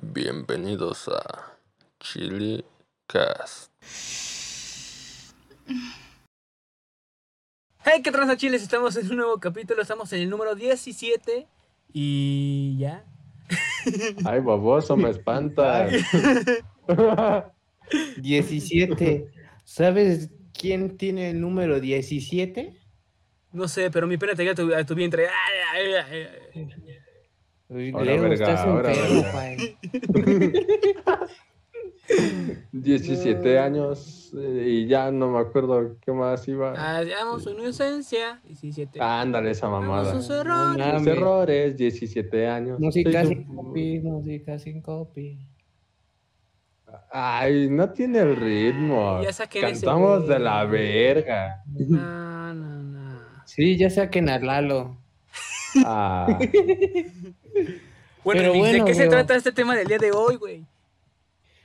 Bienvenidos a Chili Cast. Hey, ¿qué tranza chiles? Estamos en un nuevo capítulo, estamos en el número 17 y ya. Ay, baboso, me espanta. 17. ¿Sabes quién tiene el número 17? No sé, pero mi pena te llega a tu, a tu vientre. Ay, ay, ay, ay. Uy, Ahora, Leo, verga, estás ahora, enfermo, verga. pai. 17 años eh, y ya no me acuerdo qué más iba. Hallamos una inocencia. 17. Ándale esa mamada. Sus errores. Mames. errores, 17 años. Música sin copy, música sin copy. Ay, no tiene el ritmo. Ya Cantamos de la verga. No, no, no. Sí, ya saquen a Lalo. Ah, Bueno, Pero bueno, ¿de qué se trata este tema del día de hoy, güey?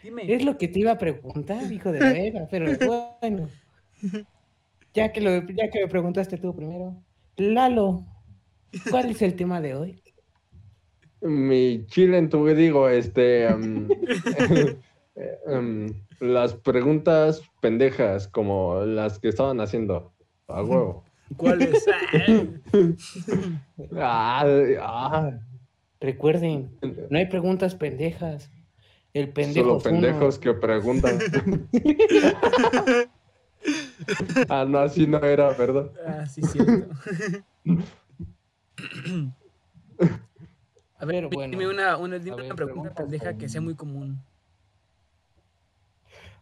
Dime. Es lo que te iba a preguntar, hijo de verga, pero bueno. Ya que, lo, ya que me preguntaste tú primero. Lalo, ¿cuál es el tema de hoy? mi chile en tu digo, este. eh, las preguntas pendejas, como las que estaban haciendo. A huevo. ¿Cuál es? Ah, Ah, ah, Recuerden, no hay preguntas pendejas. El pendejo solo pendejos que preguntan. ah, no, así no era, ¿verdad? Ah, sí, cierto. A ver, bueno. dime una, una, dime ver, una pregunta pendeja que sea muy común.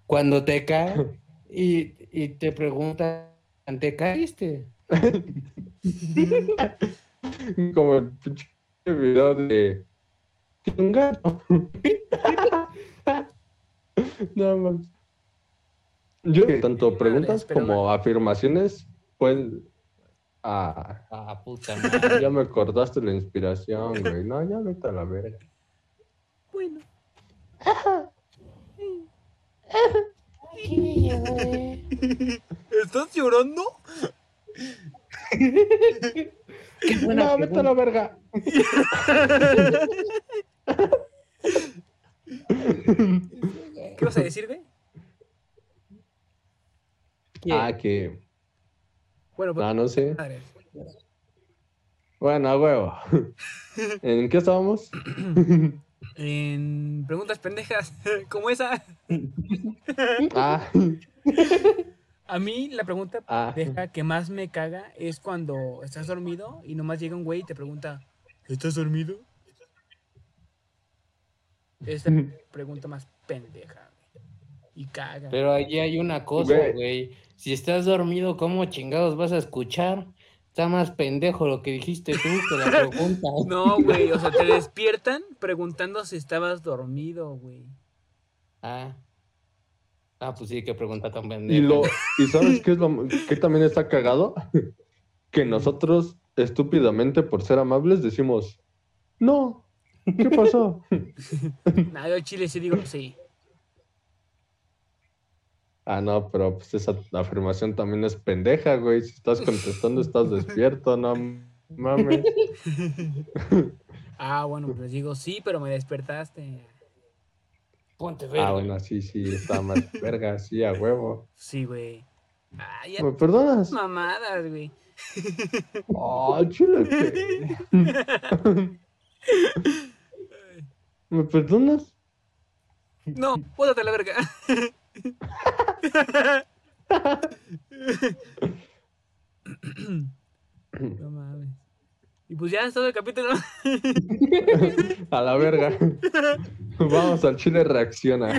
Cuando te cae y, y te preguntan, ¿te caíste? Como el pinche video de un gato. no mames. Yo tanto preguntas pero como afirmaciones, pues ah, Ah, puta madre. ya me cortaste la inspiración, güey. No, ya vete a la verga. Bueno. ¿Estás llorando? Qué buena No, vete a la verga. ¿Qué vas a decir, güey? Ah, que. Bueno, pues, Ah, no sé. madre. Bueno, a huevo. ¿En qué estábamos? En preguntas pendejas como esa, Ah, a mí la pregunta ah. pendeja que más me caga es cuando estás dormido y nomás llega un güey y te pregunta, ¿estás dormido? Esa es la pregunta más pendeja, güey. Y caga. Pero allí hay una cosa, Güey. güey. Si estás dormido, ¿cómo chingados vas a escuchar? Está más pendejo lo que dijiste tú que la pregunta. No, güey, o sea, te despiertan preguntando si estabas dormido, güey. Ah. Ah, pues sí, qué pregunta tan Y pendeja. lo, ¿y sabes qué es lo que también está cagado? Que nosotros, estúpidamente, por ser amables, decimos, no, ¿qué pasó? Nada, yo chile sí digo sí. Ah, no, pero pues esa afirmación también es pendeja, güey. Si estás contestando, estás despierto, no mames. Ah, bueno, pues digo sí, pero me despertaste. Ponte verga. Ah, bueno, sí, sí, está más verga, sí, a huevo. Sí, güey. Ah, ya ¿Me perdonas? mamadas, güey. Ah, chile, que- ¿Me perdonas? No, bótate a la verga. No mames. Y pues ya es todo el capítulo. A la verga. Vamos al chile reacciona.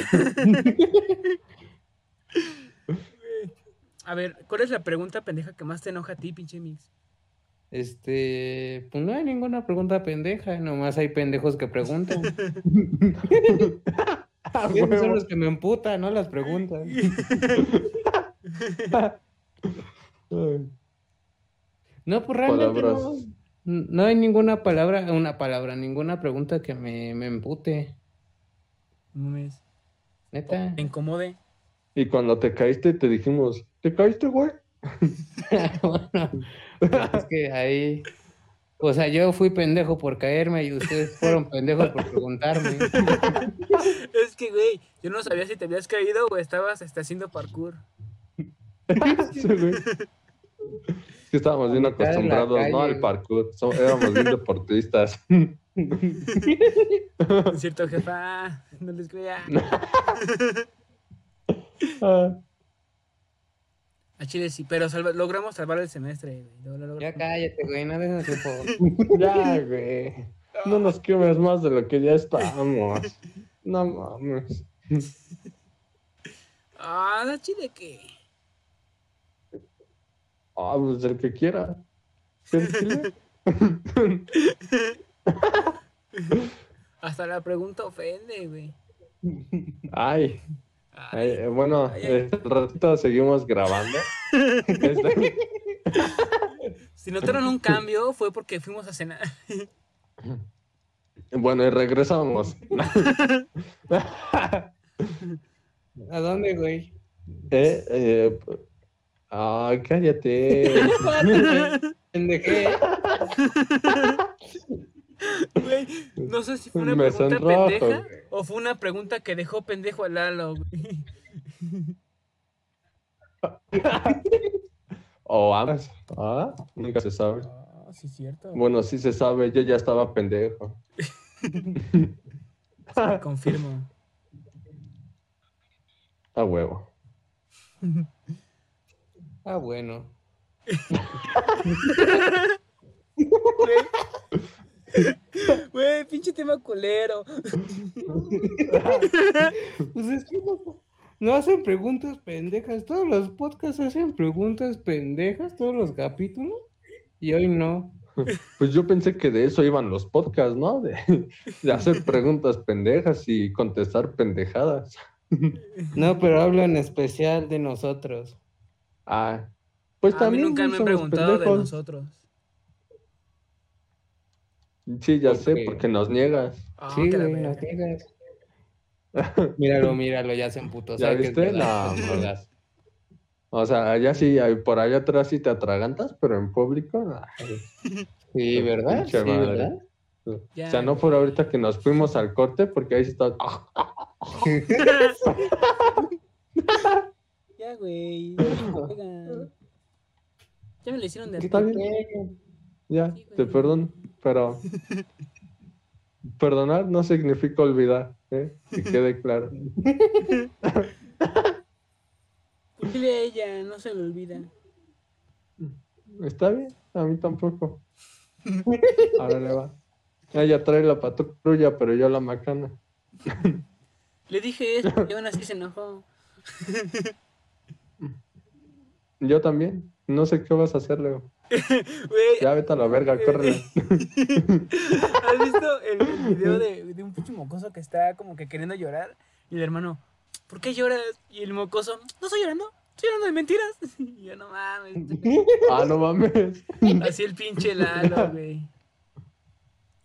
A ver, ¿cuál es la pregunta pendeja que más te enoja a ti, pinche Mix? Este, pues no hay ninguna pregunta pendeja, nomás hay pendejos que preguntan. A Esos son los que me emputan, no las preguntas. Ay. No, pues realmente Palabras. no hay ninguna palabra, una palabra, ninguna pregunta que me, me empute. No mames. Neta. Te incomode. Y cuando te caíste, te dijimos, ¿te caíste, güey? bueno, es que ahí O sea, yo fui pendejo por caerme y ustedes fueron pendejos por preguntarme. Es que, güey, yo no sabía si te habías caído o estabas este, haciendo parkour. Sí, güey. Es que estábamos bien A acostumbrados, ¿no? Al parkour. So- éramos bien deportistas. Es cierto, jefa. No les creía. Ah, A Chile sí, pero salva- logramos salvar el semestre, güey. Lo- lo- lo- Ya cállate, güey, no dejes ya, güey. No nos quemes más de lo que ya estamos. No mames. Ah, ¿a Chile qué? Ah, pues el que quiera. Hasta la pregunta ofende, güey. Ay, Ay, ay, bueno, Ay, ay. este ratito seguimos grabando. Si notaron un cambio fue porque fuimos a cenar. bueno, y regresamos. ¿A dónde, güey? Eh, eh, ay, cállate. Pendejé. Güey, no sé si fue una Me pregunta sonrojo, pendeja güey. o fue una pregunta que dejó pendejo a Lalo, güey. O ambas. Ah, nunca se sabe. Ah, sí, cierto. Bueno, sí se sabe, yo ya estaba pendejo. Confirmo. A huevo. Ah, bueno. Güey, pinche tema culero. Pues es que no, no hacen preguntas pendejas. Todos los podcasts hacen preguntas pendejas, todos los capítulos. Y hoy no. Pues yo pensé que de eso iban los podcasts, ¿no? De, de hacer preguntas pendejas y contestar pendejadas. No, pero hablo en especial de nosotros. Ah, pues a mí también nunca me han preguntado de nosotros. Sí, ya ¿Por sé, qué? porque nos niegas. Ah, sí, que la güey, nos niegas. Míralo, míralo, ya se emputó. ¿Ya sabe que es viste? verdad, No, es verdad. O sea, allá sí, por allá atrás sí te atragantas, pero en público, ay, Sí, ¿verdad? Pinche Sí. ¿verdad? Ya, o sea, no por ahorita que nos fuimos al corte, porque ahí sí está. Ya, güey. Oigan. Ya me lo hicieron de Está bien. Ya, Sí, te perdono, pero perdonar no significa olvidar, ¿eh? Que quede claro. Dile a ella, no se le olvida. Está bien, a mí tampoco. Ahora le va. Ella trae la patrulla, pero yo la macana. Le dije eso y aún así se enojó. Yo también. No sé qué vas a hacer, Leo. Ya vete a la verga, córrele. ¿Has visto el, el video de, de un pinche mocoso que está como que queriendo llorar? Y el hermano, ¿por qué lloras? Y el mocoso, no estoy llorando, estoy llorando de mentiras. Y yo, no mames. Ah, no mames. Así el pinche Lalo, güey.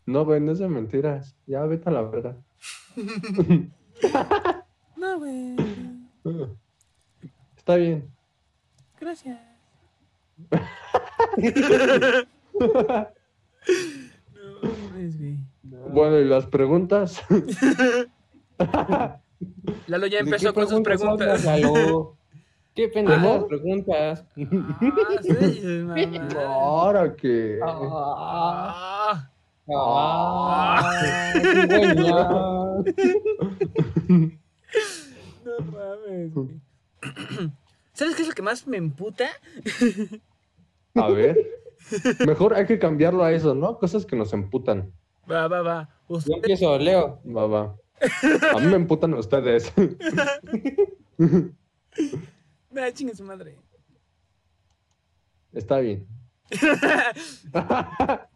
No, güey, no es de mentiras. Ya vete a la verga. No, güey. Está bien. Gracias. No mames, güey. Bueno, ¿y las preguntas? Lalo ya ¿De empezó con sus preguntas Lalo? ¿Qué pendejadas ¿Cómo? preguntas? Ah, sí, mamá. Ahora que. Ah, Ah, ah, qué buena. no mames, güey. ¿Sabes qué es lo que más me emputa? A ver. Mejor hay que cambiarlo a eso, ¿no? Cosas que nos emputan. Va, va, va. Yo empiezo, Leo. Va, va. A mí me emputan ustedes. Ah, chingue su madre. Está bien.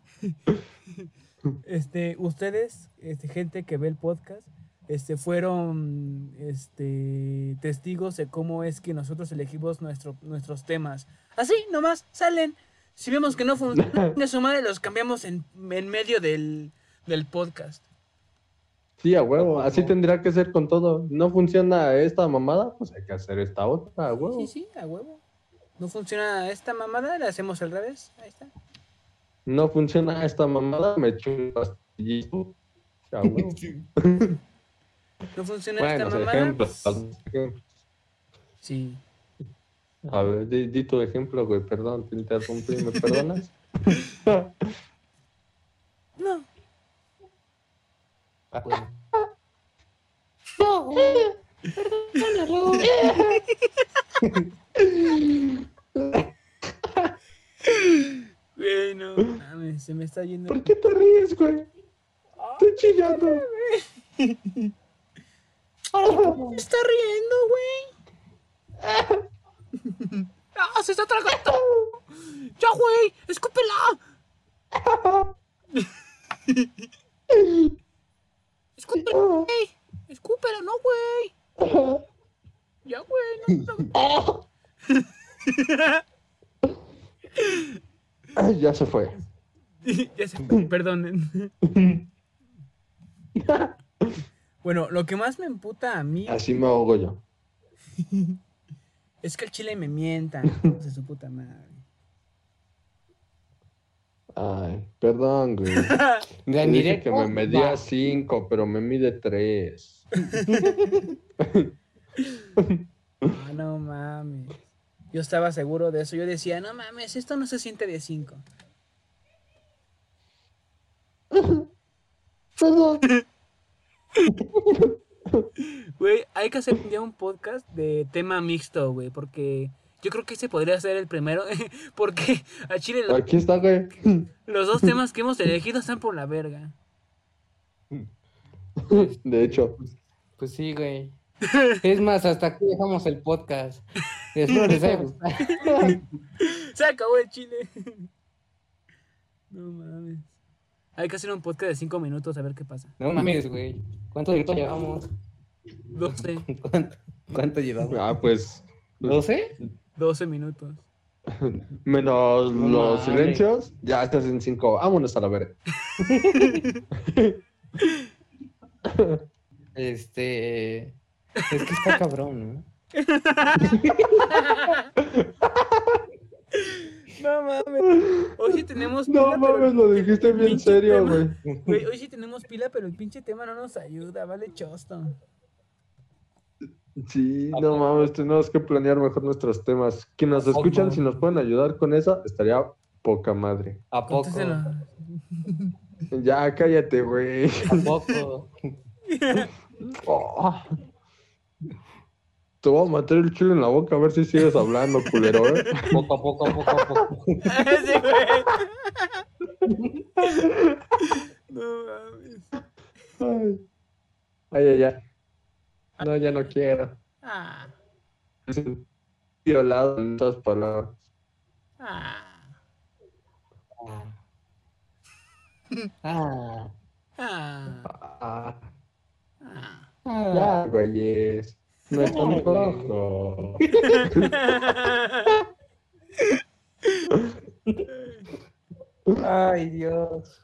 Este, ustedes, este, gente que ve el podcast, este, fueron este, testigos de cómo es que nosotros elegimos nuestro, nuestros temas. Así, nomás, salen. Si vemos que no funcionan, de su madre los cambiamos en, en medio del, del podcast. Sí, a huevo. Así tendría que ser con todo. No funciona esta mamada, pues hay que hacer esta otra, a huevo. Sí, sí, a huevo. No funciona esta mamada, la hacemos al revés. Ahí está. no funciona esta mamada, me echo un pastillito. A huevo. ¿No funciona Bueno, esta mamada? ejemplos. Sí. A ver, di, di tu ejemplo, güey, perdón, te interrumpí, ¿me perdonas? No. Bueno. Güey, no mames, se me está yendo. ¿Por qué te ríes, güey? Estoy chillando. Me está riendo, güey. ¡Ah, se está tragando! ¡Ya, güey! ¡Escúpela! ¡Escúpela, güey! ¡Escúpela, no, güey! ¡Ya, güey! No, no. Ya se fue. ya se perdonen. Bueno, lo que más me emputa a mí Así me ahogo yo. es que el chile me mienta. De su puta madre. Ay, perdón, güey. Dije que me medía va. 5, pero me mide 3. Ah, no mames. Yo estaba seguro de eso. Yo decía, no mames, esto no se siente de 5. Perdón. Güey, hay que hacer ya un podcast de tema mixto, güey, porque yo creo que ese podría ser el primero, porque a Chile lo- Aquí está, güey. los dos temas que hemos elegido están por la verga. De hecho, Pues sí, güey. Es más, hasta aquí dejamos el podcast. Espero les haya gustado. Se acabó el chile. No mames. Hay que hacer un podcast de 5 minutos a ver qué pasa. No mames, güey. ¿Cuánto directo llevamos? 12, ¿Cuánto, cuánto llevamos? ah, pues, ¿12? 12 minutos. menos No los mames. silencios, ya estás en 5. Vámonos a la verga. Este. Es que está cabrón, ¿no? No mames. Hoy sí tenemos pila, No mames, lo dijiste bien serio, güey. Güey, hoy sí tenemos pila, pero el pinche tema no nos ayuda, vale chosto. Sí, no mames, tenemos que planear mejor nuestros temas. Que nos escuchan, si nos pueden ayudar con eso, estaría poca madre. ¿A poco? Ya, cállate, güey. ¿A poco? Oh. Te voy a meter el chile en la boca a ver si sigues hablando, culero, ¿eh? Poco a poco, poco a poco. Sí, güey. No mames. Ay, ay, ay. ay. No, ya no quiero. Ah, Es violado en estas palabras. ah, Ah. ah, Ah, ah. Ah. ya, güeyes. No es. Ay, Dios.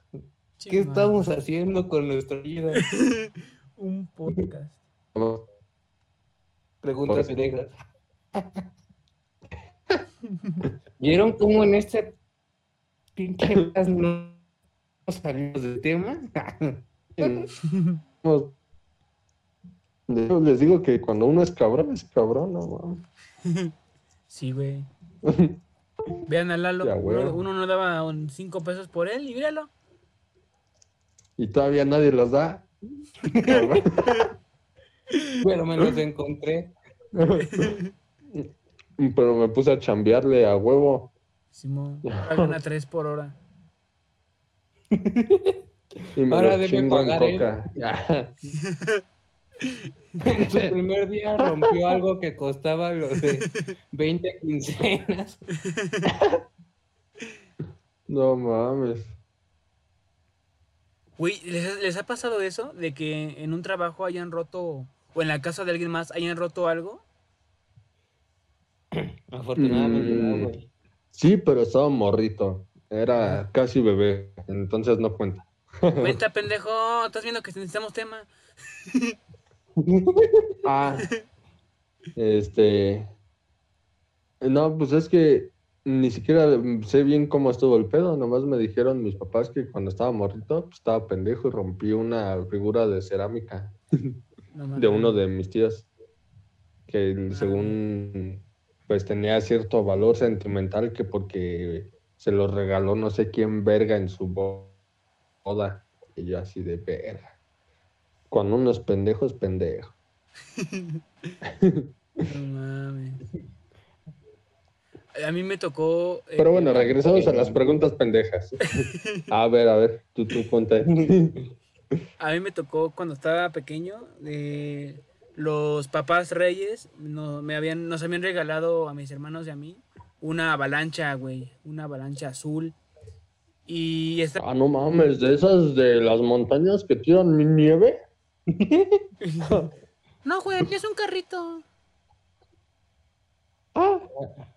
¿Qué estamos haciendo con nuestra vida? Un podcast. Preguntas pendejas. ¿Vieron cómo en este pinche no salimos del tema? Les digo que cuando uno es cabrón, es cabrón, no mames. Sí, güey. Vean a Lalo. Ya, uno, no daba un cinco pesos por él y míralo. Y todavía nadie los da. Pero me los encontré. Pero me puse a chambearle a huevo. Simón, ahora gana tres por hora. Y me Ahora los chingo en coca. En su primer día rompió algo que costaba los de 20 quincenas. No mames. Güey, ¿les, les ha pasado eso? De que en un trabajo hayan roto, o en la casa de alguien más hayan roto algo. Afortunadamente no, Mm. güey. Sí, pero estaba morrito. Era casi bebé. Entonces no cuenta. Cuenta, pendejo. ¿Estás viendo que necesitamos tema? Ah. Este. No, pues es que ni siquiera sé bien cómo estuvo el pedo, nomás me dijeron mis papás que cuando estaba morrito, pues, estaba pendejo y rompí una figura de cerámica No de uno de mis tíos, que el- según pues tenía cierto valor sentimental que porque se lo regaló no sé quién verga en su bo- boda. Y yo así de verga. Cuando uno es pendejo, es pendejo. No mames. A mí me tocó. eh, Pero bueno, regresamos a las preguntas pendejas. A ver, a ver, tú, tú cuenta. A mí me tocó cuando estaba pequeño. eh, los papás reyes no, me habían, nos habían regalado a mis hermanos y a mí una avalancha, güey. Una avalancha azul. Y esta. Ah, no mames, de esas de las montañas que tiran mi nieve. No, güey, es un carrito. Ah,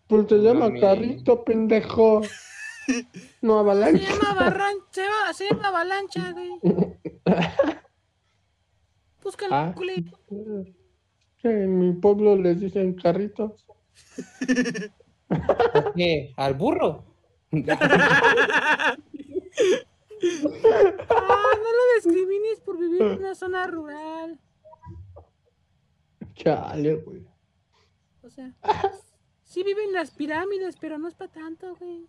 pues se llama carrito, pendejo. No Se avalancha. llama, barran- se va- se llama avalancha, güey. Búscalo, Ah. Sí, en mi pueblo les dicen carritos. ¿Por qué? ¿Al burro? Ah, no lo discrimines por vivir en una zona rural. Chale, güey. O sea, sí viven las pirámides, pero no es para tanto, güey.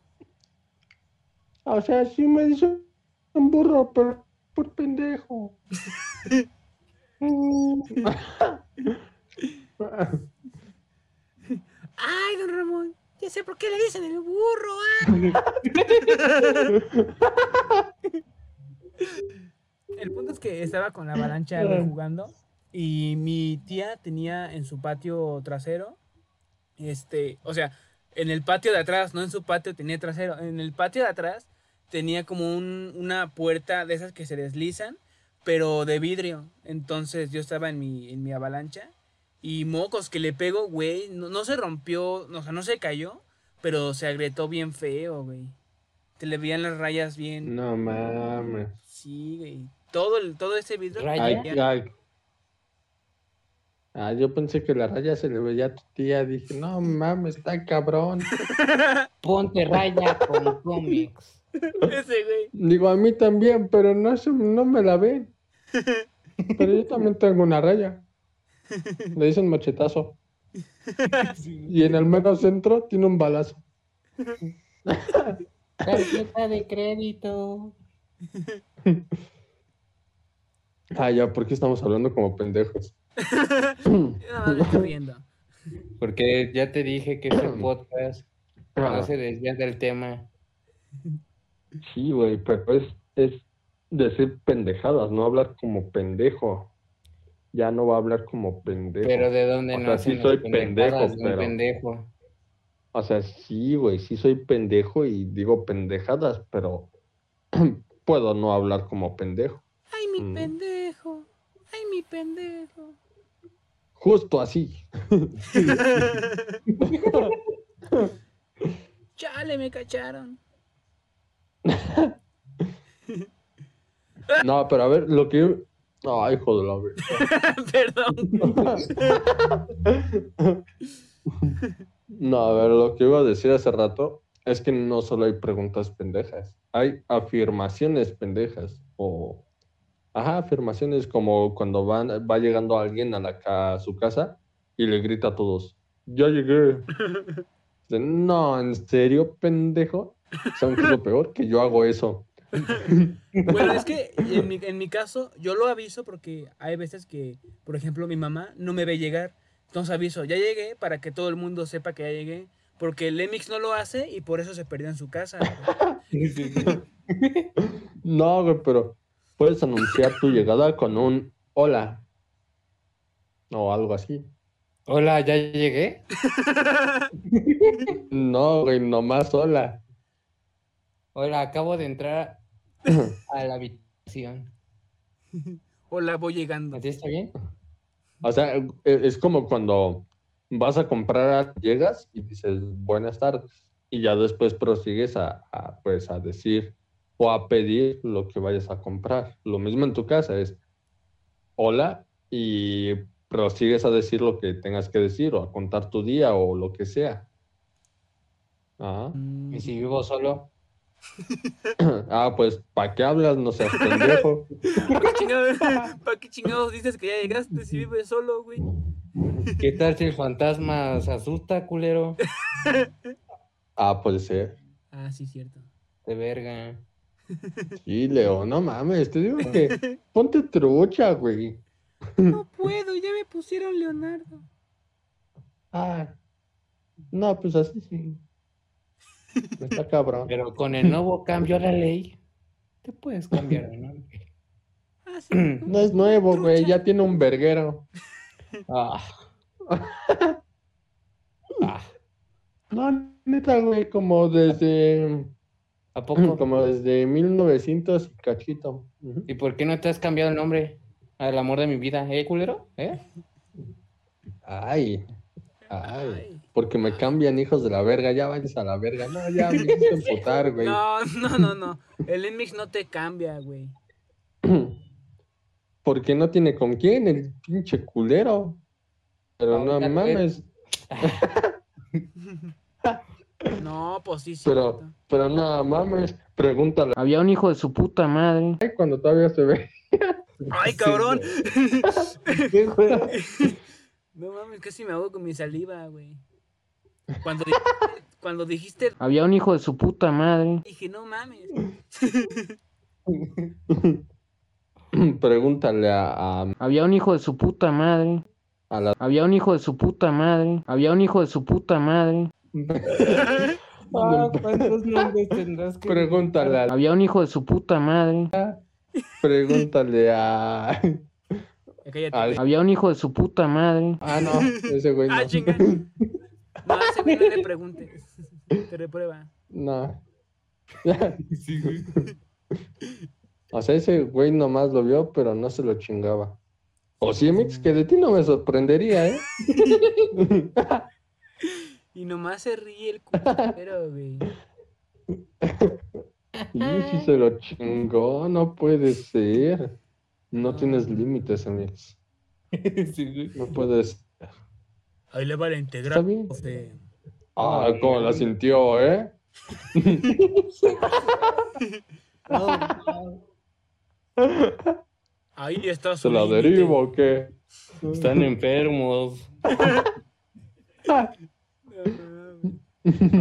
O sea, sí me dicen un burro, pero por pendejo. Ay, don Ramón, ya sé por qué le dicen el burro. ah. Es que estaba con la avalancha güey, jugando y mi tía tenía en su patio trasero, este, o sea, en el patio de atrás, no en su patio tenía trasero, en el patio de atrás tenía como un- una puerta de esas que se deslizan, pero de vidrio. Entonces yo estaba en mi, en mi avalancha y mocos que le pego, güey, no, no se rompió, o sea, no se cayó, pero se agrietó bien feo, güey. Te le veían las rayas bien. No mames. Sí, güey. Todo, el, todo ese vidrio. Raya. Ay, ay. Ah, yo pensé que la raya se le veía a tu tía. Dije, no mames, está cabrón. Ponte raya con cómics. Ese, güey. Digo, a mí también, pero no, no me la ven. Pero yo también tengo una raya. Le dicen machetazo. Y en el mero centro tiene un balazo. Tarjeta de crédito. Ah, ya, ¿por qué estamos hablando como pendejos? Más me estoy riendo. Porque ya te dije que este podcast no se desvía del tema. Sí, güey, pero es, es decir pendejadas, no hablar como pendejo. Ya no va a hablar como pendejo. Pero de dónde O sea, nacen sí soy pendejo, pero- pendejo. O sea, sí, güey, sí soy pendejo y digo pendejadas, pero puedo no hablar como pendejo. Mi Mm. pendejo. Ay, mi pendejo. Justo así. Chale, me cacharon. No, pero a ver, lo que yo... Ay, hijo de la. Perdón. No, a ver, lo que iba a decir hace rato es que no solo hay preguntas pendejas, hay afirmaciones pendejas o... Ajá, afirmaciones como cuando van, va llegando alguien a, la, a su casa y le grita a todos, ya llegué. No, ¿en serio, pendejo? ¿Saben qué es lo peor? Que yo hago eso. Bueno, es que en mi, en mi caso, yo lo aviso porque hay veces que, por ejemplo, mi mamá no me ve llegar. Entonces aviso, ya llegué para que todo el mundo sepa que ya llegué. Porque el Emix no lo hace y por eso se perdió en su casa. No, güey, pero puedes anunciar tu llegada con un hola o algo así. Hola, ¿ya llegué? No, güey, nomás hola. Hola, acabo de entrar a la habitación. Hola, voy llegando. ¿Así está bien? O sea, e- es como cuando vas a comprar, llegas y dices buenas tardes y ya después prosigues a, a, pues a decir o a pedir lo que vayas a comprar. Lo mismo en tu casa es hola y prosigues a decir lo que tengas que decir o a contar tu día o lo que sea. Ajá. Mm, Y si vivo solo, Ah, pues, ¿para qué hablas? No seas pendejo. ¿Para qué chingados, ¿Para qué chingados dices que ya llegaste si vives solo, güey? ¿qué tal si el fantasma se asusta, culero? Ah, puede ser. Ah, sí, cierto. De verga. Sí, Leo, no mames, te digo que ponte trucha, güey. No puedo, ya me pusieron Leonardo. Ah, no, pues así sí. Está cabrón. Pero con el nuevo cambio a la ley, te puedes cambiar de nombre. Ah, sí. No es nuevo, güey, ya tiene un verguero. Ah. Ah, No, neta, güey, como desde, ¿A poco? como desde 1900 y cachito. ¿Y por qué no te has cambiado el nombre al amor de mi vida, eh, culero? ¿Eh? Ay, ay, Ay. porque me cambian hijos de la verga, ya vayas a la verga. No, ya me hiciste emputar, güey. No, no, no, no. El Inmix no te cambia, güey. Porque no tiene con quién, el pinche culero. Pero no Ahorita, mames, No, pues sí, sí. pero, pero no mames, pregúntale. Había un hijo de su puta madre. Ay, Cuando todavía se ve. Ay, cabrón. ¿Qué? No mames, casi me hago con mi saliva, güey. Cuando dijiste, cuando dijiste, Había un hijo de su puta madre. dije, no mames. Pregúntale a, a, Había un hijo de su puta madre. a la. Había un hijo de su puta madre. Había un hijo de su puta madre. Ah, ¿cuántos nombres tendrás Pregúntale a, Había un hijo de su puta madre. pregúntale a. Al- güey. Había un hijo de su puta madre. Ah, no, ese güey no. Ah, chinga. No, ese güey no le preguntes. Te reprueba. No. O sea, ese güey nomás lo vio, pero no se lo chingaba. O sí, Mix, que de ti no me sorprendería, ¿eh? Y nomás se ríe el culero, güey. Y sí se lo chingó, no puede ser. No tienes límites, Mix. No puedes. Ahí le va la integral. Está bien. profe. Ah, cómo la sintió, ¿eh? Ahí está su ¿Se la derivo o qué? Están enfermos.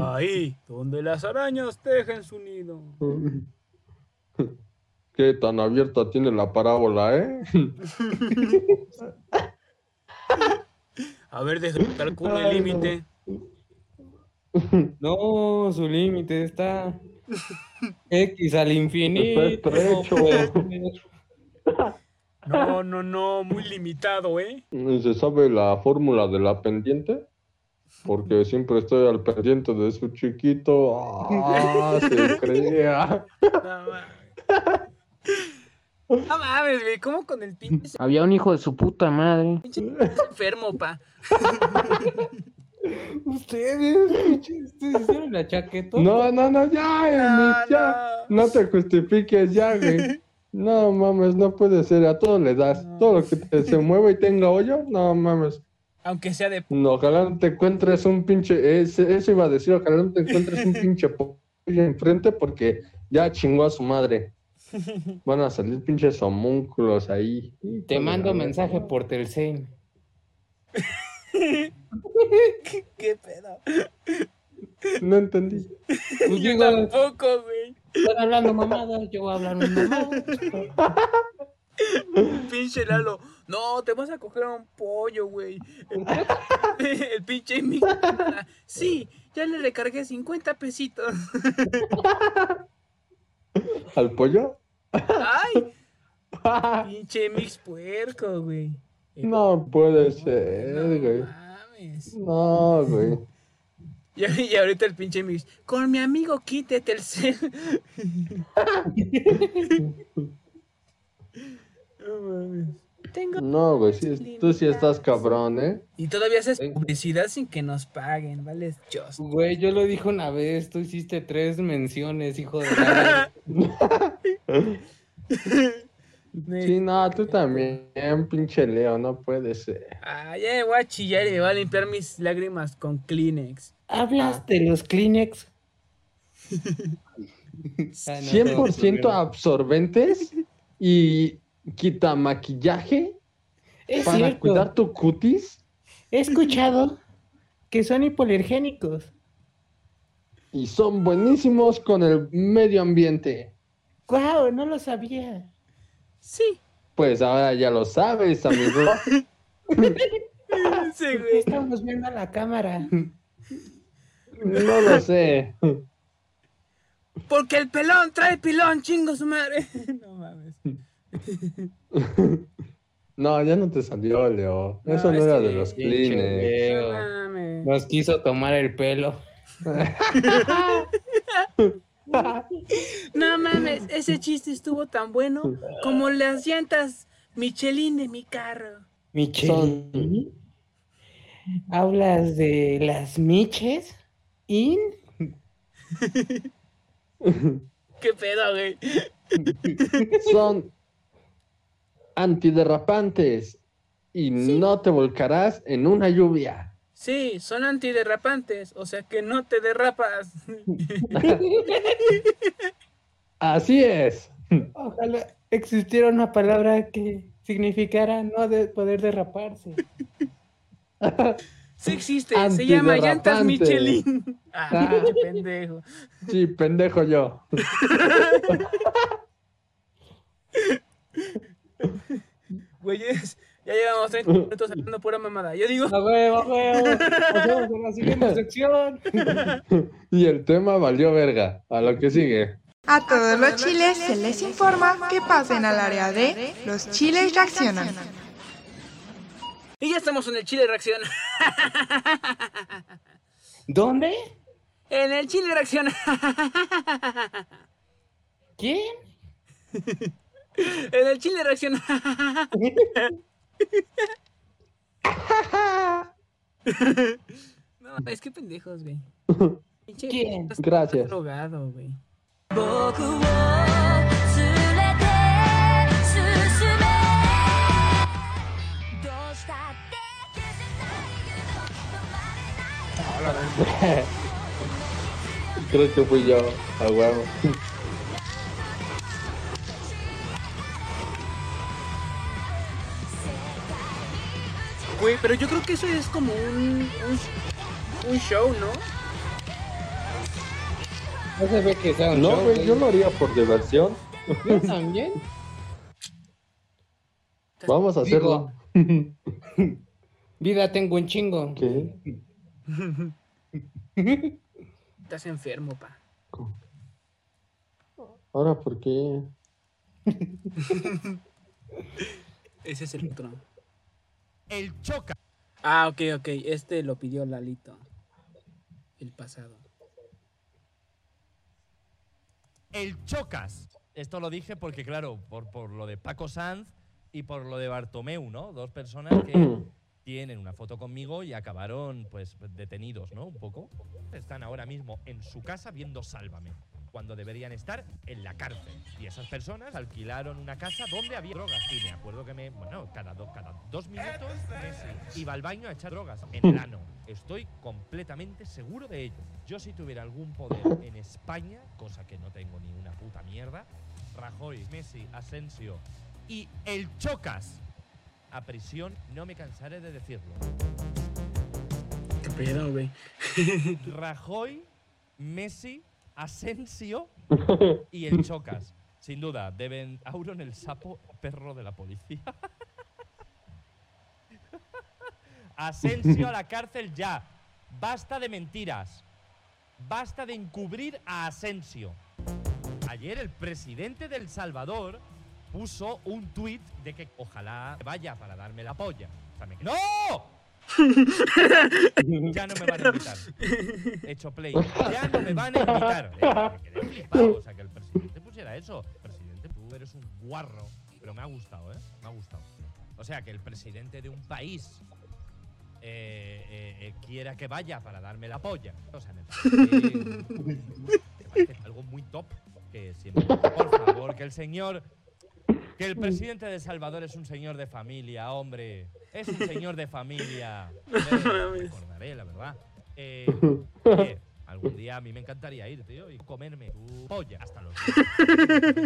Ahí, donde las arañas tejen su nido. ¿Qué tan abierta tiene la parábola, eh? A ver, calcular el límite. No, su límite está X al infinito. Está estrecho. No, no, no, muy limitado, ¿eh? ¿Se sabe la fórmula de la pendiente? Porque siempre estoy al pendiente de su chiquito. ¡Ah! Se crea. No mames. No mames, güey, ¿cómo con el pinche Había un hijo de su puta madre. enfermo, pa? Ustedes, ustedes hicieron la chaqueta. No, no, no, ya, No, ya. No te justifiques, ya, güey. No mames, no puede ser. A todo le das. Todo lo que te- se mueva y tenga hoyo, no mames. Aunque sea de... No, ojalá no te encuentres un pinche. ese- eso iba a decir, ojalá no te encuentres un pinche pollo enfrente porque ya chingó a su madre. Van a salir pinches homúnculos ahí. Te mando mensaje por Telcel. ¿Qué, qué pedo? No entendí. Pues Yo digo, tampoco, güey. están hablando mamadas, yo voy a hablar mamadas. Pinche Lalo. No, te vas a coger a un pollo, güey. El, el pinche mi. Sí, ya le recargué 50 pesitos. ¿Al pollo? Ay, pinche mix puerco, güey. No puede No ser, güey. mames. No, güey. Y, y ahorita el pinche mix. Con mi amigo quítete el cel. No mames. Tengo. No, güey. sí, tú sí estás cabrón, ¿eh? Y todavía haces publicidad sin que nos paguen, ¿vale? Just. Güey, yo lo dije una vez, tú hiciste tres menciones, hijo de la... Sí, no, tú también, pinche Leo, no puede ser. Ah, ya me voy a chillar y me voy a limpiar mis lágrimas con Kleenex. ¿Hablas de los Kleenex? Ah, no, 100% absorbentes y quita maquillaje Es para cierto. cuidar tu cutis He escuchado que son hipoalergénicos. y son buenísimos con el medio ambiente. ¡Guau! No lo sabía. Sí. Pues ahora ya lo sabes, amigo. Sí, güey. Estamos viendo a la cámara. No lo sé. Porque el pelón trae pilón, chingo su madre. No mames. No, ya no te salió, Leo. No, Eso no, es era que- de los mames. Nos quiso tomar el pelo. No mames, ese chiste estuvo tan bueno como las llantas Michelin de mi carro. Michelin. ¿Hablas de las miches? ¿In? ¿Qué pedo, güey? Son antiderrapantes y no te volcarás en una lluvia. Sí, son antiderrapantes, o sea que no te derrapas. Así es. Ojalá existiera una palabra que significara no de poder derraparse. Sí existe, se llama llantas. Michelin. Ah, pendejo. Sí, pendejo yo. Güeyes, ya llevamos 30 minutos hablando pura mamada. Yo digo, ¡A huevo, a huevo! A la siguiente sección. Y el tema valió verga. A lo que sigue. A todos los chiles se les informa que pasen al área de los chiles reaccionan. y ya estamos en el Chile Reacción. ¿Dónde? En el Chile Reacción. ¿Quién? En el chile reacciona. no, es que pendejos, güey. ¿Quién? Gracias. Drogado, güey. Creo que fui yo, a huevo. Güey, pero yo creo que eso es como un, un, un show, ¿no? No se ve que sea un No, show, güey, yo lo haría por diversión. Yo también. Vamos a hacerlo. Vida tengo un chingo. ¿Qué? Estás enfermo, pa. Ahora, ¿por qué? Ese es el otro. El choca. Ah, ok, ok. Este lo pidió Lalito. El pasado. El chocas. Esto lo dije porque, claro, por, por lo de Paco Sanz y por lo de Bartomeu, ¿no? Dos personas que tienen una foto conmigo y acabaron, pues, detenidos, ¿no? Un poco. Están ahora mismo en su casa viendo Sálvame, cuando deberían estar en la cárcel. Y esas personas alquilaron una casa donde había drogas. Y me acuerdo que me, bueno, cada, do- cada dos minutos Messi iba al baño a echar drogas en el ano. Estoy completamente seguro de ello. Yo si tuviera algún poder en España, cosa que no tengo ni una puta mierda, Rajoy, Messi, Asensio y el Chocas a prisión, no me cansaré de decirlo. ¿Qué pedo, güey? Rajoy, Messi, Asensio y el Chocas. Sin duda, deben Auron el sapo perro de la policía. Asensio a la cárcel ya. Basta de mentiras. Basta de encubrir a Asensio. Ayer el presidente del Salvador puso un tuit de que ojalá vaya para darme la polla. O sea, me- ¡No! Ya no me van a invitar. He hecho play. Ya no me van a invitar. Eh. O sea, que el presidente pusiera eso. Presidente, tú eres un guarro. Pero me ha gustado, ¿eh? Me ha gustado. O sea, que el presidente de un país eh, eh, eh, quiera que vaya para darme la polla. O sea, me parece, me parece algo muy top. Que siempre, por favor, que el señor Que el presidente de Salvador es un señor de familia, hombre. Es un señor de familia. Recordaré, la verdad. Eh, oye, algún día a mí me encantaría ir, tío, y comerme tu polla hasta los.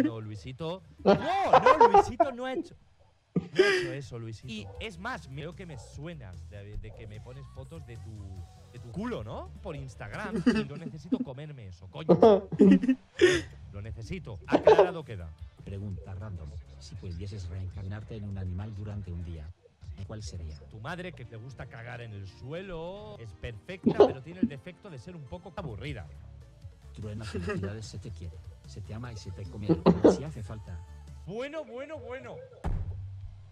No, Luisito. No, no, Luisito no ha hecho. No ha hecho eso, Luisito. Y es más, creo que me suenas de, de que me pones fotos de tu, de tu culo, ¿no? Por Instagram. Y no necesito comerme eso, coño. Lo necesito. Aclarado queda. Pregunta random. Si pudieses reencarnarte en un animal durante un día, ¿cuál sería? Tu madre, que te gusta cagar en el suelo, es perfecta, pero tiene el defecto de ser un poco aburrida. Truena felicidades se te quiere, se te ama y se te come si hace falta. Bueno, bueno, bueno.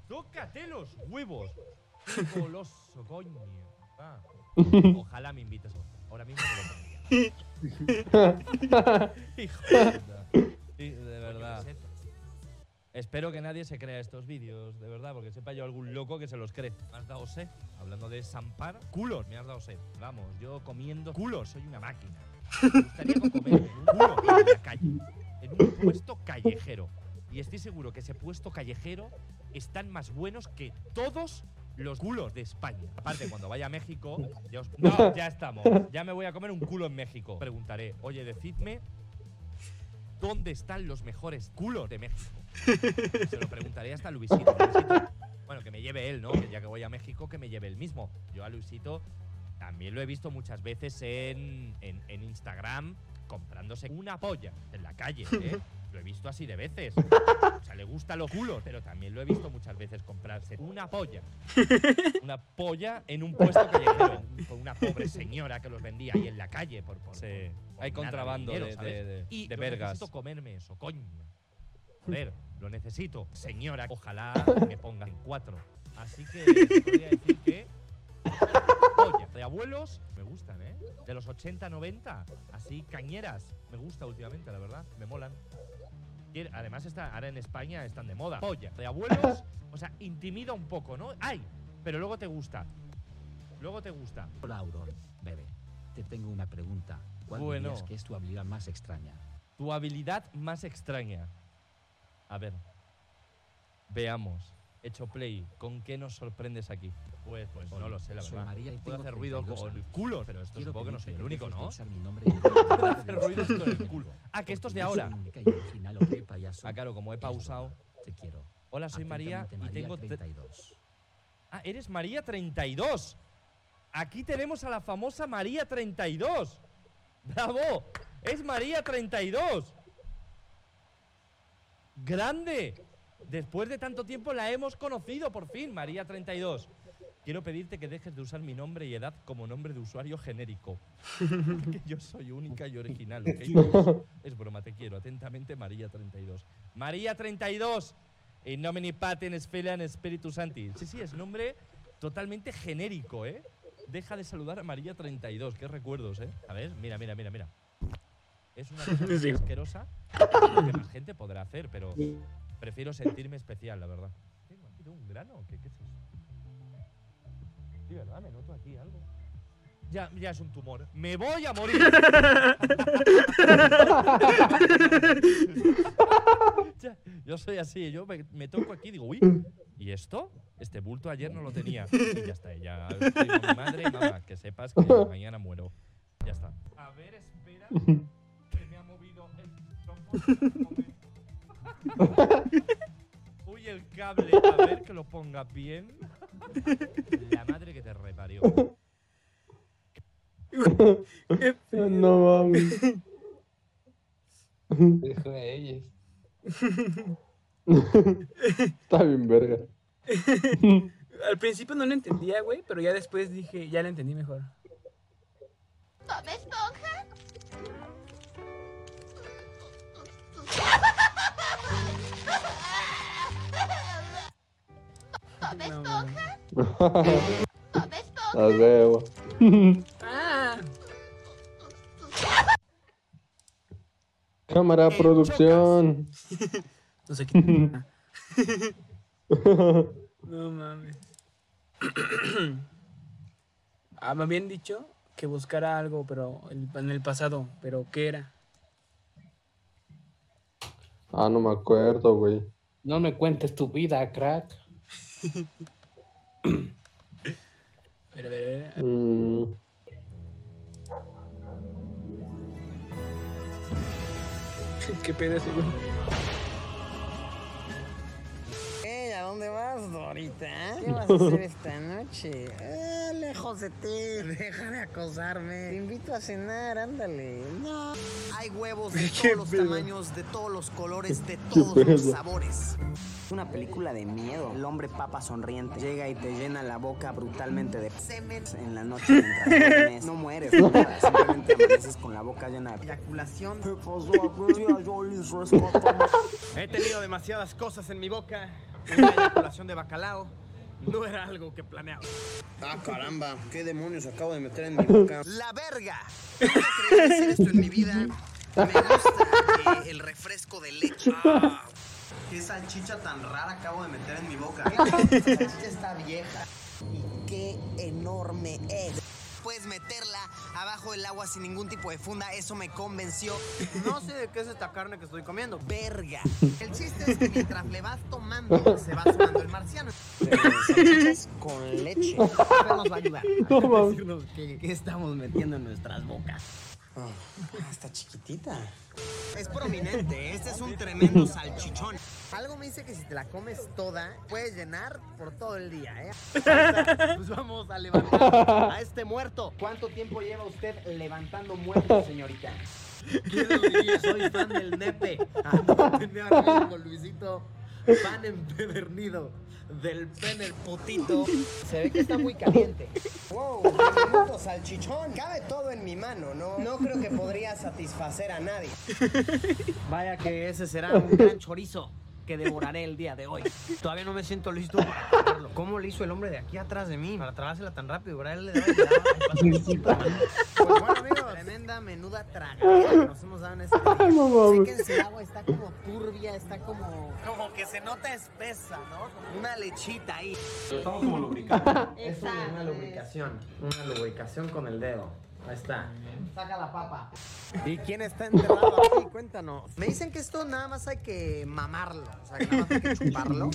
Tócate los huevos. Qué goloso, coño. Ah, Ojalá me invites. Ahora mismo te lo. Hijo de de verdad. Espero que nadie se crea estos vídeos, de verdad, porque sepa yo algún loco que se los cree. ¿Me has dado sed? Hablando de zampar, culos, me has dado sed. Vamos, yo comiendo culos, soy una máquina. Me gustaría comerme un culo en la calle, en un puesto callejero. Y estoy seguro que ese puesto callejero están más buenos que todos los culos de España. Aparte, cuando vaya a México, ya os- no, ya estamos. Ya me voy a comer un culo en México. Preguntaré, oye, decidme dónde están los mejores culos de México. Se lo preguntaré hasta Luisito. Luisito, Bueno, que me lleve él, ¿no? Que ya que voy a México, que me lleve él mismo. Yo a Luisito también lo he visto muchas veces en, en, en Instagram comprándose una polla en la calle, ¿eh? Lo he visto así de veces. O sea, le gustan los culos, pero también lo he visto muchas veces comprarse una polla. Una polla en un puesto callejero, por una pobre señora que los vendía ahí en la calle. Por, por- Sí, por hay nada contrabando dinero, de- ¿sabes? de- de- y de yo vergas. necesito comerme eso, coño. Joder, lo necesito. Señora, ojalá me pongan cuatro. Así que podría decir que. Polla. De abuelos, me gustan, ¿eh? De los 80, 90, así cañeras. Me gusta últimamente, la verdad. Me molan. Quiere- Además, está, ahora en España están de moda. Polla. De abuelos, o sea, intimida un poco, ¿no? ¡Ay! Pero luego te gusta. Luego te gusta. Hola, Auron, bebé. Te tengo una pregunta. ¿Cuál Bueno. dirías que es tu habilidad más extraña? Tu habilidad más extraña. A ver. Veamos. Hecho play. ¿Con qué nos sorprendes aquí? Pues, pues no lo sé, la verdad. María Puedo hacer ruido 32 con el culo, pero esto supongo que no soy el único, de ¿no? Puedo de hacer ruidos con el culo. Ah, que estos de Porque ahora. Ah, claro, como he Es pausado. Te quiero. Hola, soy María y tengo. tre- 32. Ah, eres María 32. Aquí tenemos a la famosa María 32. ¡Bravo! Es María 32. ¡Grande! Después de tanto tiempo la hemos conocido por fin, María 32. Quiero pedirte que dejes de usar mi nombre y edad como nombre de usuario genérico. que yo soy única y original, ¿ok? Es broma, te quiero. Atentamente, María 32. María 32. In nomine Patens Filiam Spiritus Sancti. Sí, sí, es nombre totalmente genérico, ¿eh? Deja de saludar a María 32. Qué recuerdos, ¿eh? A ver, mira, mira, mira, mira. Es una cosa Sí. asquerosa que más gente podrá hacer, pero prefiero sentirme especial, la verdad. Tengo aquí un grano, ¿qué, qué es eso? Sí, ¿verdad? Me noto aquí algo. Ya, ya es un tumor. ¡Me voy a morir! Ya, yo soy así, yo me, me toco aquí y digo, uy, ¿y esto? Este bulto ayer no lo tenía. Y ya está, ya mi madre, mamá, que sepas que mañana muero. Ya está. A ver, espera, que me ha movido el micrófono. Uy, el cable, a ver que lo ponga bien. La madre que te reparió. No mames. Dijo ella. Está bien, verga. Al principio no lo entendía, güey, pero ya después dije, ya lo entendí mejor. Esponja. Bob No, Esponja. Bob Esponja. A huevo. Ah, Cámara, Eh, producción. no sé qué. No mames. ah, me habían dicho que buscara algo, pero en el pasado, pero ¿qué era? Ah, no me acuerdo, güey. No me cuentes tu vida, crack. A ver, a ver, a ver. Mm, ¿Qué pedo ese, güey? Dorita? ¿Qué vas a hacer esta noche? Eh, lejos de ti, deja de acosarme. Te invito a cenar, ándale. No. Hay huevos de ¿Qué todos los pedo? tamaños, de todos los colores, de todos los pedo? sabores. Una película de miedo. El hombre papa sonriente llega y te llena la boca brutalmente de semen en la noche mientras duermes. No mueres, nada, simplemente amaneces con la boca llena de eyaculación. He tenido demasiadas cosas en mi boca. Una eyaculación de bacalao no era algo que planeaba. Ah, caramba, ¿qué demonios acabo de meter en mi boca? ¡La verga! No creí hacer esto en mi vida. Me gusta eh, el refresco de leche. Ah, ¡Qué salchicha tan rara acabo de meter en mi boca! Esta salchicha está vieja. Y qué enorme es. Puedes meterla abajo del agua sin ningún tipo de funda, eso me convenció. No sé de qué es esta carne que estoy comiendo. Verga. El chiste es que mientras le vas tomando, se va sumando el marciano. Salchichas con leche. Nos va a ayudar a qué estamos metiendo en nuestras bocas. Ah, está chiquitita. Es prominente, este es un tremendo salchichón. Algo me dice que si te la comes toda, puedes llenar por todo el día, ¿eh? Pues vamos a levantar a este muerto. ¿Cuánto tiempo lleva usted levantando muertos, señorita? ¿Quién lo diría? Soy fan del nepe. Ah, no, tenía razón con Luisito. Fan empedernido del pene potito. Se ve que está muy caliente. Wow, menudo salchichón. Cabe todo en mi mano, ¿no? No creo que podría satisfacer a nadie. Vaya que ese será un gran chorizo que devoraré el día de hoy. Todavía no me siento listo para. ¿Cómo le hizo el hombre de aquí atrás de mí? Para tragársela tan rápido, ¿verdad? Él le daba daba, tremenda menuda tragadera que nos hemos dado en este día. No mames. Séquense el agua, está como turbia, está como... Como que se nota espesa, ¿no? Como una lechita ahí. Estamos como lubricando. Es una lubricación. Una lubricación con el dedo. Ahí está. Saca la papa. ¿Y quién está enterrado aquí? Cuéntanos. Me dicen que esto nada más hay que mamarlo. O sea, que nada más hay que chuparlo.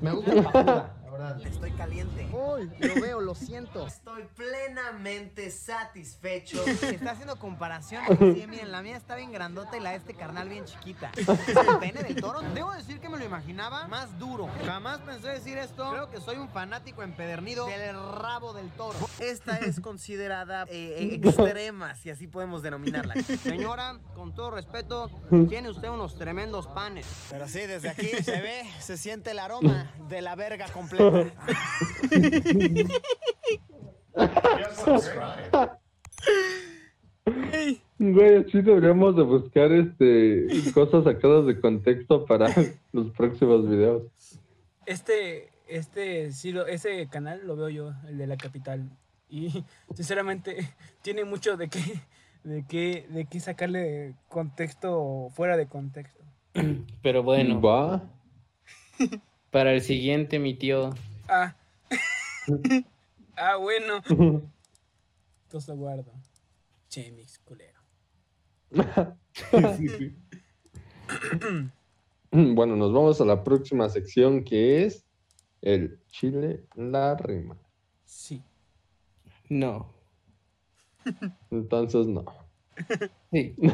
Me gusta la la verdad. Estoy caliente. Uy, lo veo, lo siento. Estoy plenamente satisfecho. Está haciendo comparación. Sí, miren, la mía está bien grandota y la de este carnal bien chiquita. ¿Es el pene del toro? Debo decir que me lo imaginaba más duro. Jamás pensé decir esto. Creo que soy un fanático empedernido del rabo del toro. Esta es considerada eh, extrema, si así podemos denominarla. Señora, con todo respeto, tiene usted unos tremendos panes. Pero sí, desde aquí se ve, se siente el aroma de la verga completa. Güey, así deberíamos de buscar este cosas sacadas de contexto para los próximos videos. Este, este, sí, lo- ese canal lo veo yo, el de la capital. Y sinceramente tiene mucho de qué, de qué, de qué sacarle contexto fuera de contexto. Pero bueno, Va. para el siguiente, mi tío. Ah. ah, bueno. Entonces lo guardo. Che, mix culero. Bueno, nos vamos a la próxima sección que es el chile la rima. Sí. No. Entonces no. Sí.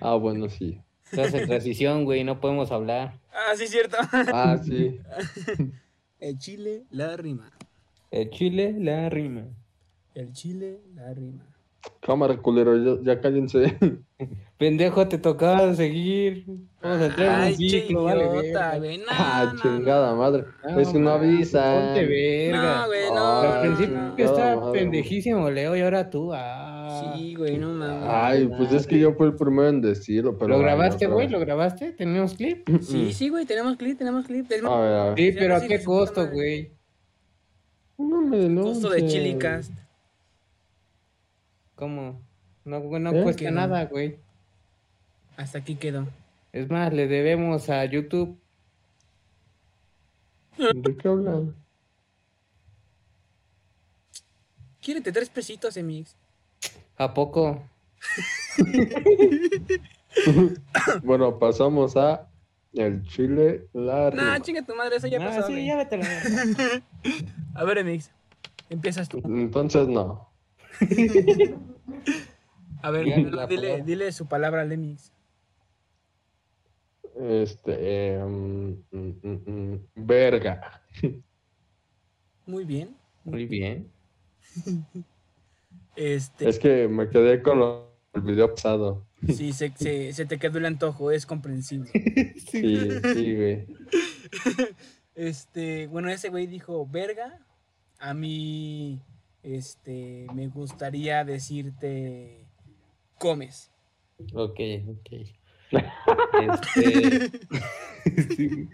Ah, bueno, sí. Estás en transición, güey, no podemos hablar. Ah, sí, cierto. Ah, sí. El chile, la rima. El chile, la rima. El chile, la rima. Cámara, culero, ya, ya cállense. Pendejo, te tocaba seguir. Vamos a entrar en Ay, un ciclo, vale. güey. No, Ah, no, chingada madre. No, es que no man, avisa. Ponte verga. No, güey, Ah, no. Al principio chingada estaba madre. pendejísimo, Leo, y ahora tú. Ah. Sí, güey, no mames. Ay, pues es que yo fui el primero en decirlo, pero. ¿Lo grabaste, güey? ¿Lo grabaste? ¿Tenemos clip? Sí, sí, güey, tenemos clip, tenemos clip. Más, A ver, a ver. Sí, pero ¿a qué costo, güey? No me costo de. Chilicast. ¿Cómo? No, no ¿Eh? cuesta nada, güey. Hasta aquí quedó. Es más, le debemos a YouTube. ¿De qué hablan? Quírete tres pesitos, Emix. ¿A poco? Bueno, pasamos a El chile, la Nah, chinga tu madre, eso ya Ah, pasó. sí, ya. A ver, Emix, empiezas tú. Entonces no. A ver, dile, dile su palabra al Emix. Este, eh, mm, mm, mm, mm, verga. Muy bien. Muy bien. Este, Es que me quedé con lo- el video pasado. sí, se, se, se te quedó el antojo, es comprensible. Sí, sí, güey. Este, bueno, ese güey dijo, verga, a mí, este, me gustaría decirte, comes. Ok, ok. Este. sí.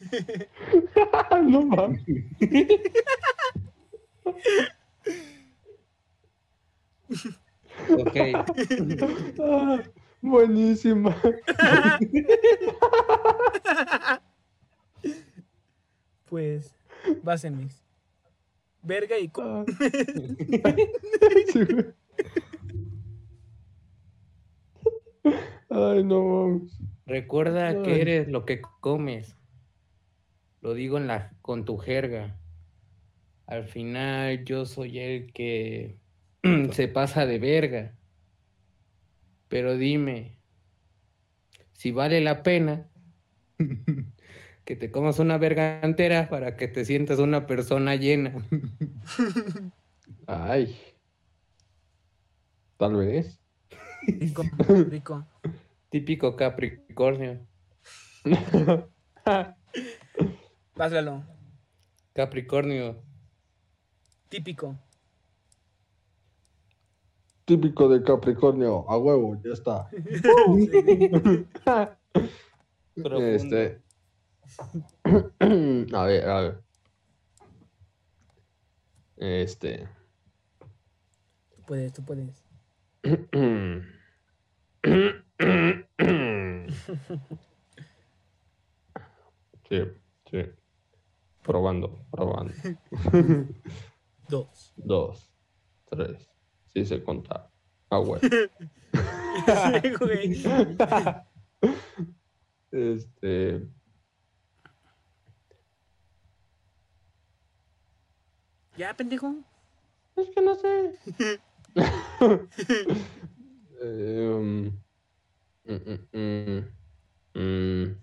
no mames. Ok. Ah, buenísima. Pues, vas Emix. Verga y Ah. Sí. Ay, no mames. Recuerda Ay. que eres lo que comes. Lo digo en la, con tu jerga. Al final yo soy el que se pasa de verga. Pero dime, si vale la pena que te comas una verga entera para que te sientas una persona llena. Ay. Tal vez. Rico, rico. Típico Capricornio. Vas, Lalo. Capricornio. Típico. Típico de Capricornio. A huevo, ya está. Este. A ver, a ver. Este. Tú puedes, tú puedes. Sí, sí. Probando, probando. Dos. Dos, tres. Sí se contar. Ah, bueno. Sí, güey. Este. Ya, pendejo. Es que no sé. Em, mm, mm, mm, mm,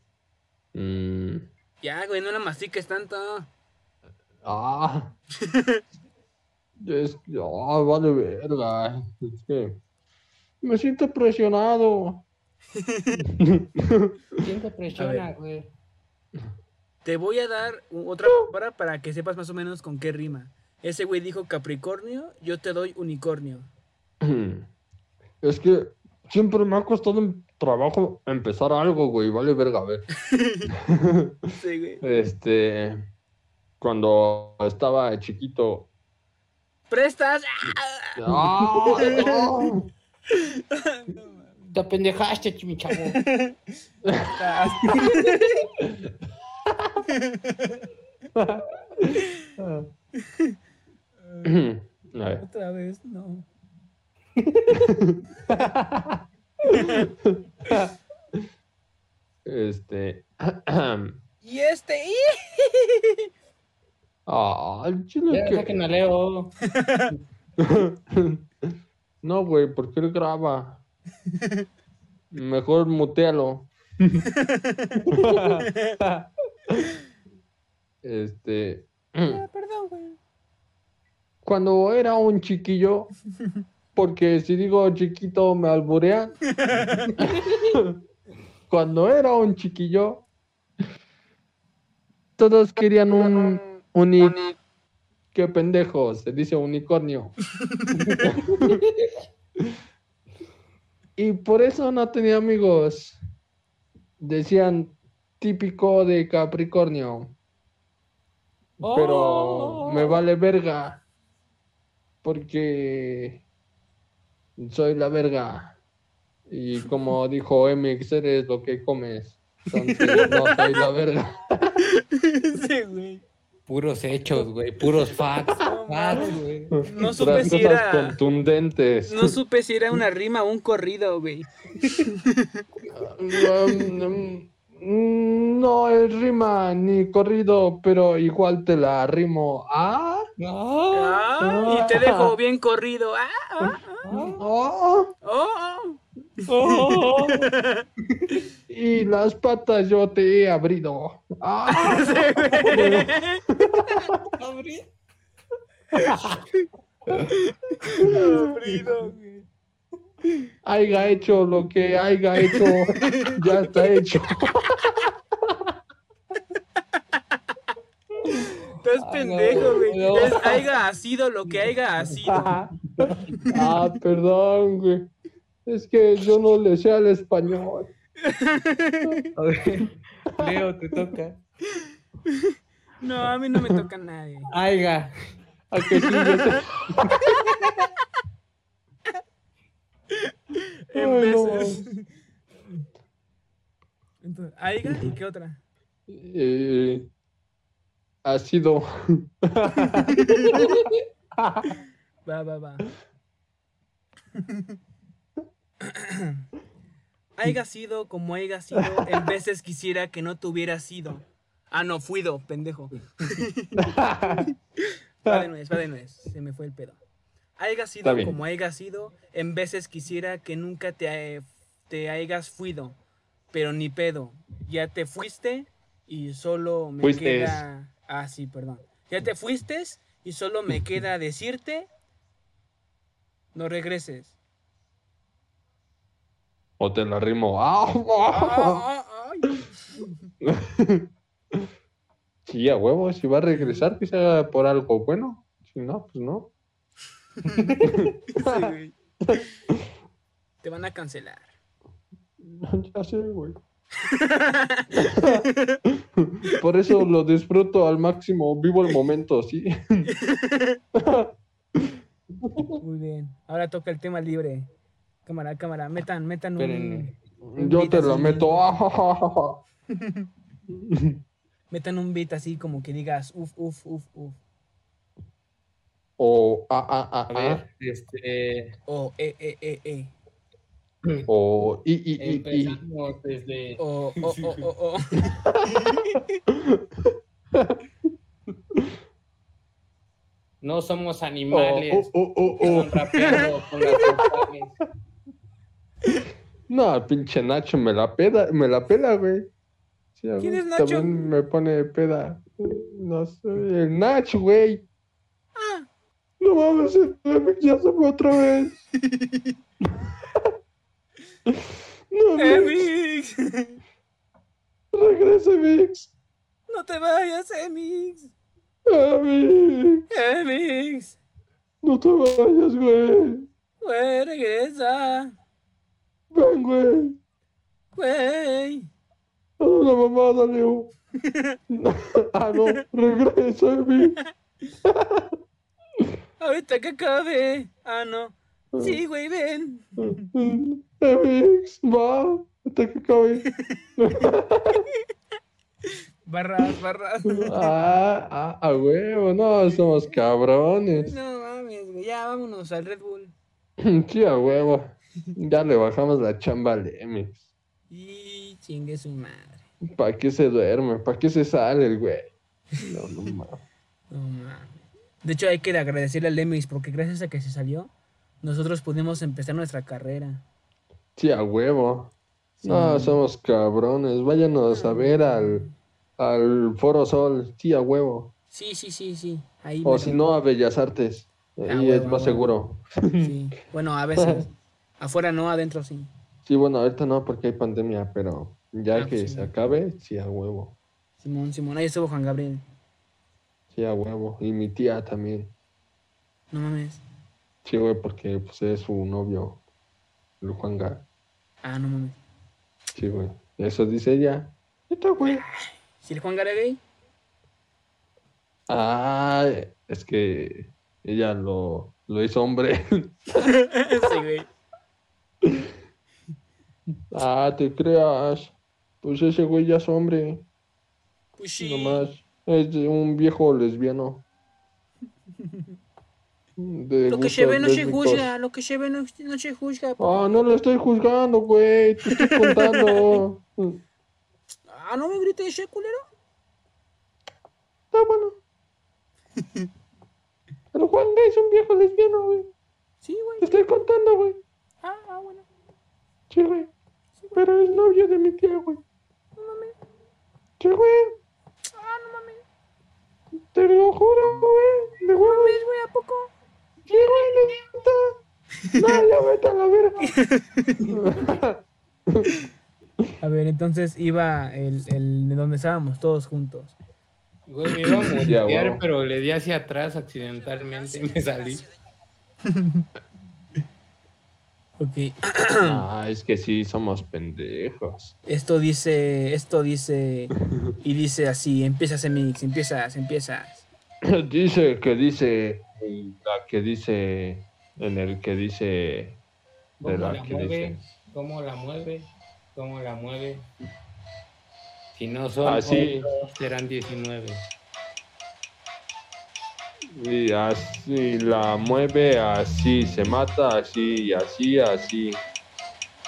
mm. Ya, güey, no la mastiques tanto. Ah. Es que, ah, vale verga. Es que me siento presionado. ¿Quién te presiona, güey? Te voy a dar otra palabra para que sepas más o menos con qué rima. Ese güey dijo Capricornio, yo te doy unicornio. Es que siempre me ha costado un trabajo empezar algo, güey. Vale verga, a ver. Sí, güey. Este. Cuando estaba chiquito. ¿Prestas? ¡Ah! no! Te pendejaste, mi chavo. A ver. Otra vez, no. Este. Y este. Ah, el chile Ya, que- a Leo. No, güey, porque él graba. Mejor mutealo. Este. Cuando era un chiquillo, porque si digo chiquito me alburean. Cuando era un chiquillo, todos querían un uni. Qué pendejo, se dice unicornio. y por eso no tenía amigos. Decían típico de Capricornio. Pero Oh. me vale verga. Porque soy la verga. Y como dijo Emix, eres lo que comes. Entonces no soy la verga. Sí, güey. Puros hechos, güey. Puros facts. facts, güey. No supe si era. contundentes. No supe si era una rima o un corrido, güey. Um, mm, no es rima ni corrido, pero igual te la rimo. Ah, Ah, y te dejo bien corrido. Ah, ah, ah, oh. oh. y las patas yo te he abrido. Ah, Abrido, güey. Haya hecho lo que haya hecho, ya está hecho. Estás pendejo, güey. no. Es sido lo que haya sido. Ah, perdón, güey. Es que yo no le sé al español. A ver, Leo, te toca. No, a mí no me toca nadie. Aiga. ¿A que sí? Yo sé. En veces. Entonces, ¿Aiga? ¿Y qué otra? Eh, ha sido. Va, va, va. Haiga sido como haiga sido, en veces quisiera que no te hubiera sido. Ah, no, fuido, pendejo. Va de nuez, va de nuez. Se me fue el pedo. Haiga sido como haiga sido, en veces quisiera que nunca te, te hayas fuido. Pero ni pedo. Ya te fuiste y solo me Fuistes. queda. Ah, sí, perdón. Ya te fuiste y solo me queda decirte. No regreses. O te la rimo. ¡Ah! Ah, ah, ay. Sí, a huevo, si va a regresar, que sea por algo bueno. Si no, pues no. Sí. Te van a cancelar. Ya sé, güey. Por eso lo disfruto al máximo, vivo el momento, sí. Muy bien. Ahora toca el tema libre. Cámara, cámara. Metan, metan un. Yo te lo así. meto. Metan un beat así como que digas uf, uf, uf, uf. O ah, ah, ah, A ver, este. O eh, eh, eh, eh. ah. O i, i, i, i. Empezamos desde. O, o, o, o, o. No somos animales. O, o, o, o, con las. No, pinche Nacho me la peda, me la pela, güey. Sí, a ¿Quién es Nacho? También me pone peda. No sé, el Nacho, güey. Ah. No mames, el Lemix ya se fue otra vez. no, Mix, Emix. regresa, Mix. No te vayas, Emix. Ah, Mix, Emix. no te vayas, güey. Güey, regresa. Ven, güey. Güey. Haz una mamada, Leo. ah, no, regresa, Mix. Ahorita que acabe. Ah, no. Sí, güey, ven. Mix, va. Hasta que acabe. Barras, barras. Ah, ah, a huevo, no, somos cabrones. No mames, güey. Ya vámonos al Red Bull. Sí, a huevo. Ya le bajamos la chamba al Emix. Y chingue su madre. ¿Para qué se duerme? ¿Para qué se sale el güey? No, no mames. No mames. De hecho, hay que agradecerle al Emix porque gracias a que se salió, nosotros pudimos empezar nuestra carrera. Sí, a huevo. No, somos cabrones. Váyanos a ver al, al Foro Sol. Sí, a huevo. Sí, sí, sí, sí. Ahí O si no, a Bellas Artes. Ah, Ahí huevo, es más seguro. Sí. Bueno, a veces. Afuera no, adentro sí. Sí, bueno, ahorita no porque hay pandemia, pero ya Ah, que pues sí. se acabe, sí, a huevo. Simón, Simón. Ahí estuvo Juan Gabriel. Sí, a huevo. Y mi tía también. No mames. Sí, güey, porque pues es su novio, el Juanga. Ah, no mames. Sí, güey. Eso dice ella. Neta, güey. ¿Si el Juan Gabriel gay? Ah, es que ella lo, lo hizo hombre. sí, güey. ah, te creas. Pues ese güey ya es hombre. Pues sí. Nomás. Es de un viejo lesbiano. De Lo que se ve no se juzga, lo que se ve no, no se juzga. Ah, no lo estoy juzgando, güey. Te estoy contando. Ah, no me grites ese culero. Está bueno. El Juan Gay es un viejo lesbiano, güey. Sí, güey. Te estoy contando, güey. Ah, ah, bueno. Sí, güey. Pero es novio de mi tía, güey. No mames. Sí, güey. Ah, no mames. Te lo juro, güey. De No huevos. mames, güey, ¿a poco? Sí, güey. No, ya vete a la verga. A ver, entonces iba el, el de donde estábamos todos juntos. Güey, me iba a mutear, pero le di hacia atrás accidentalmente y me salí. Ok. Ah, es que sí, somos pendejos. Esto dice, esto dice, y dice así, empiezas Mix, empiezas, empiezas. Dice que dice. La que dice. En el que dice. De ¿Cómo la la que mueve? dice. ¿Cómo la mueve? ¿Cómo la mueve? Si no son Así. ocho, serán 19. Y así la mueve, así se mata, así, y así, así.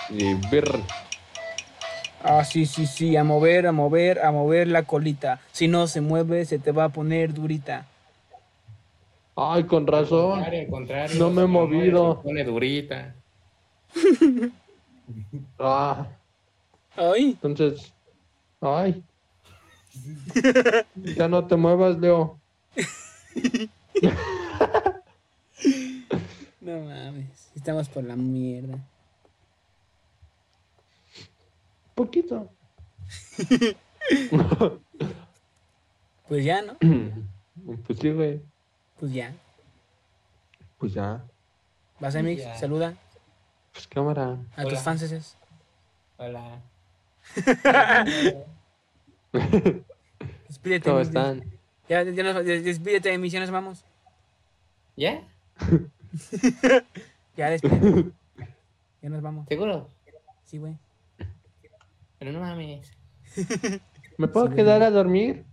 Y ver. Ah, sí, sí, sí, a mover, a mover, a mover la colita. Si no se mueve, se te va a poner durita. Ay, con razón. Al contrario, al contrario, No me he movido. se pone durita. Ah, Ay, entonces. Ay. Ya no te muevas, Leo. no mames, estamos por la mierda. Poquito. Pues ya, ¿no? Pues sí, güey. Pues ya. Pues ya. Vas, Mix, Ya. saluda Pues cámara. a tus Hola. fanses. Hola. Despídete. ¿Cómo están? Ya, ya nos, des- despídete, Mix, ya nos vamos. ¿Ya? Ya, despídete. ya nos vamos. ¿Seguro? Sí, güey. Pero no mames. ¿Me puedo Sí, güey. quedar a dormir?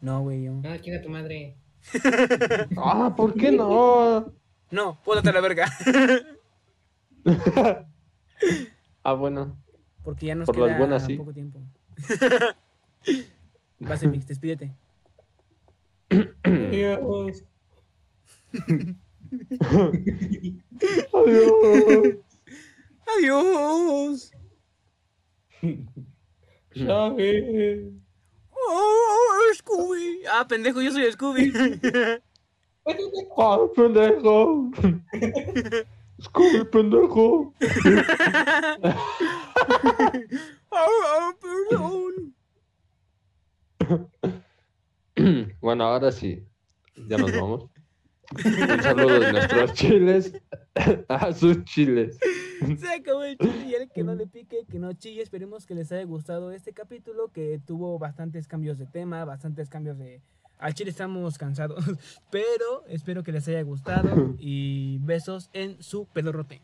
No, güey, yo. No, chinga tu madre. Ah, ¿por qué no? No, pódate a la verga. Ah, bueno. Porque ya nos Por las queda buenas, sí. poco tiempo. Vas, Mix, despídete. Dios. Adiós. Adiós. ¿Sabes? Oh, Scooby. Ah, pendejo, yo soy Scooby. Ah, pendejo. Scooby, pendejo. Ah, perdón. Bueno, ahora sí. Ya nos vamos. Un saludo de nuestros chiles a sus chiles. Se acabó el chile y el que no le pique, que no chille. Esperemos que les haya gustado este capítulo que tuvo bastantes cambios de tema, bastantes cambios de... Al chile estamos cansados, pero espero que les haya gustado y besos en su pedorrote.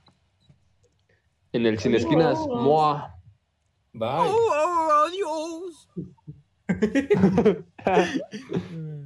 En el Sin Esquinas, Moa. Bye. Oh, adiós.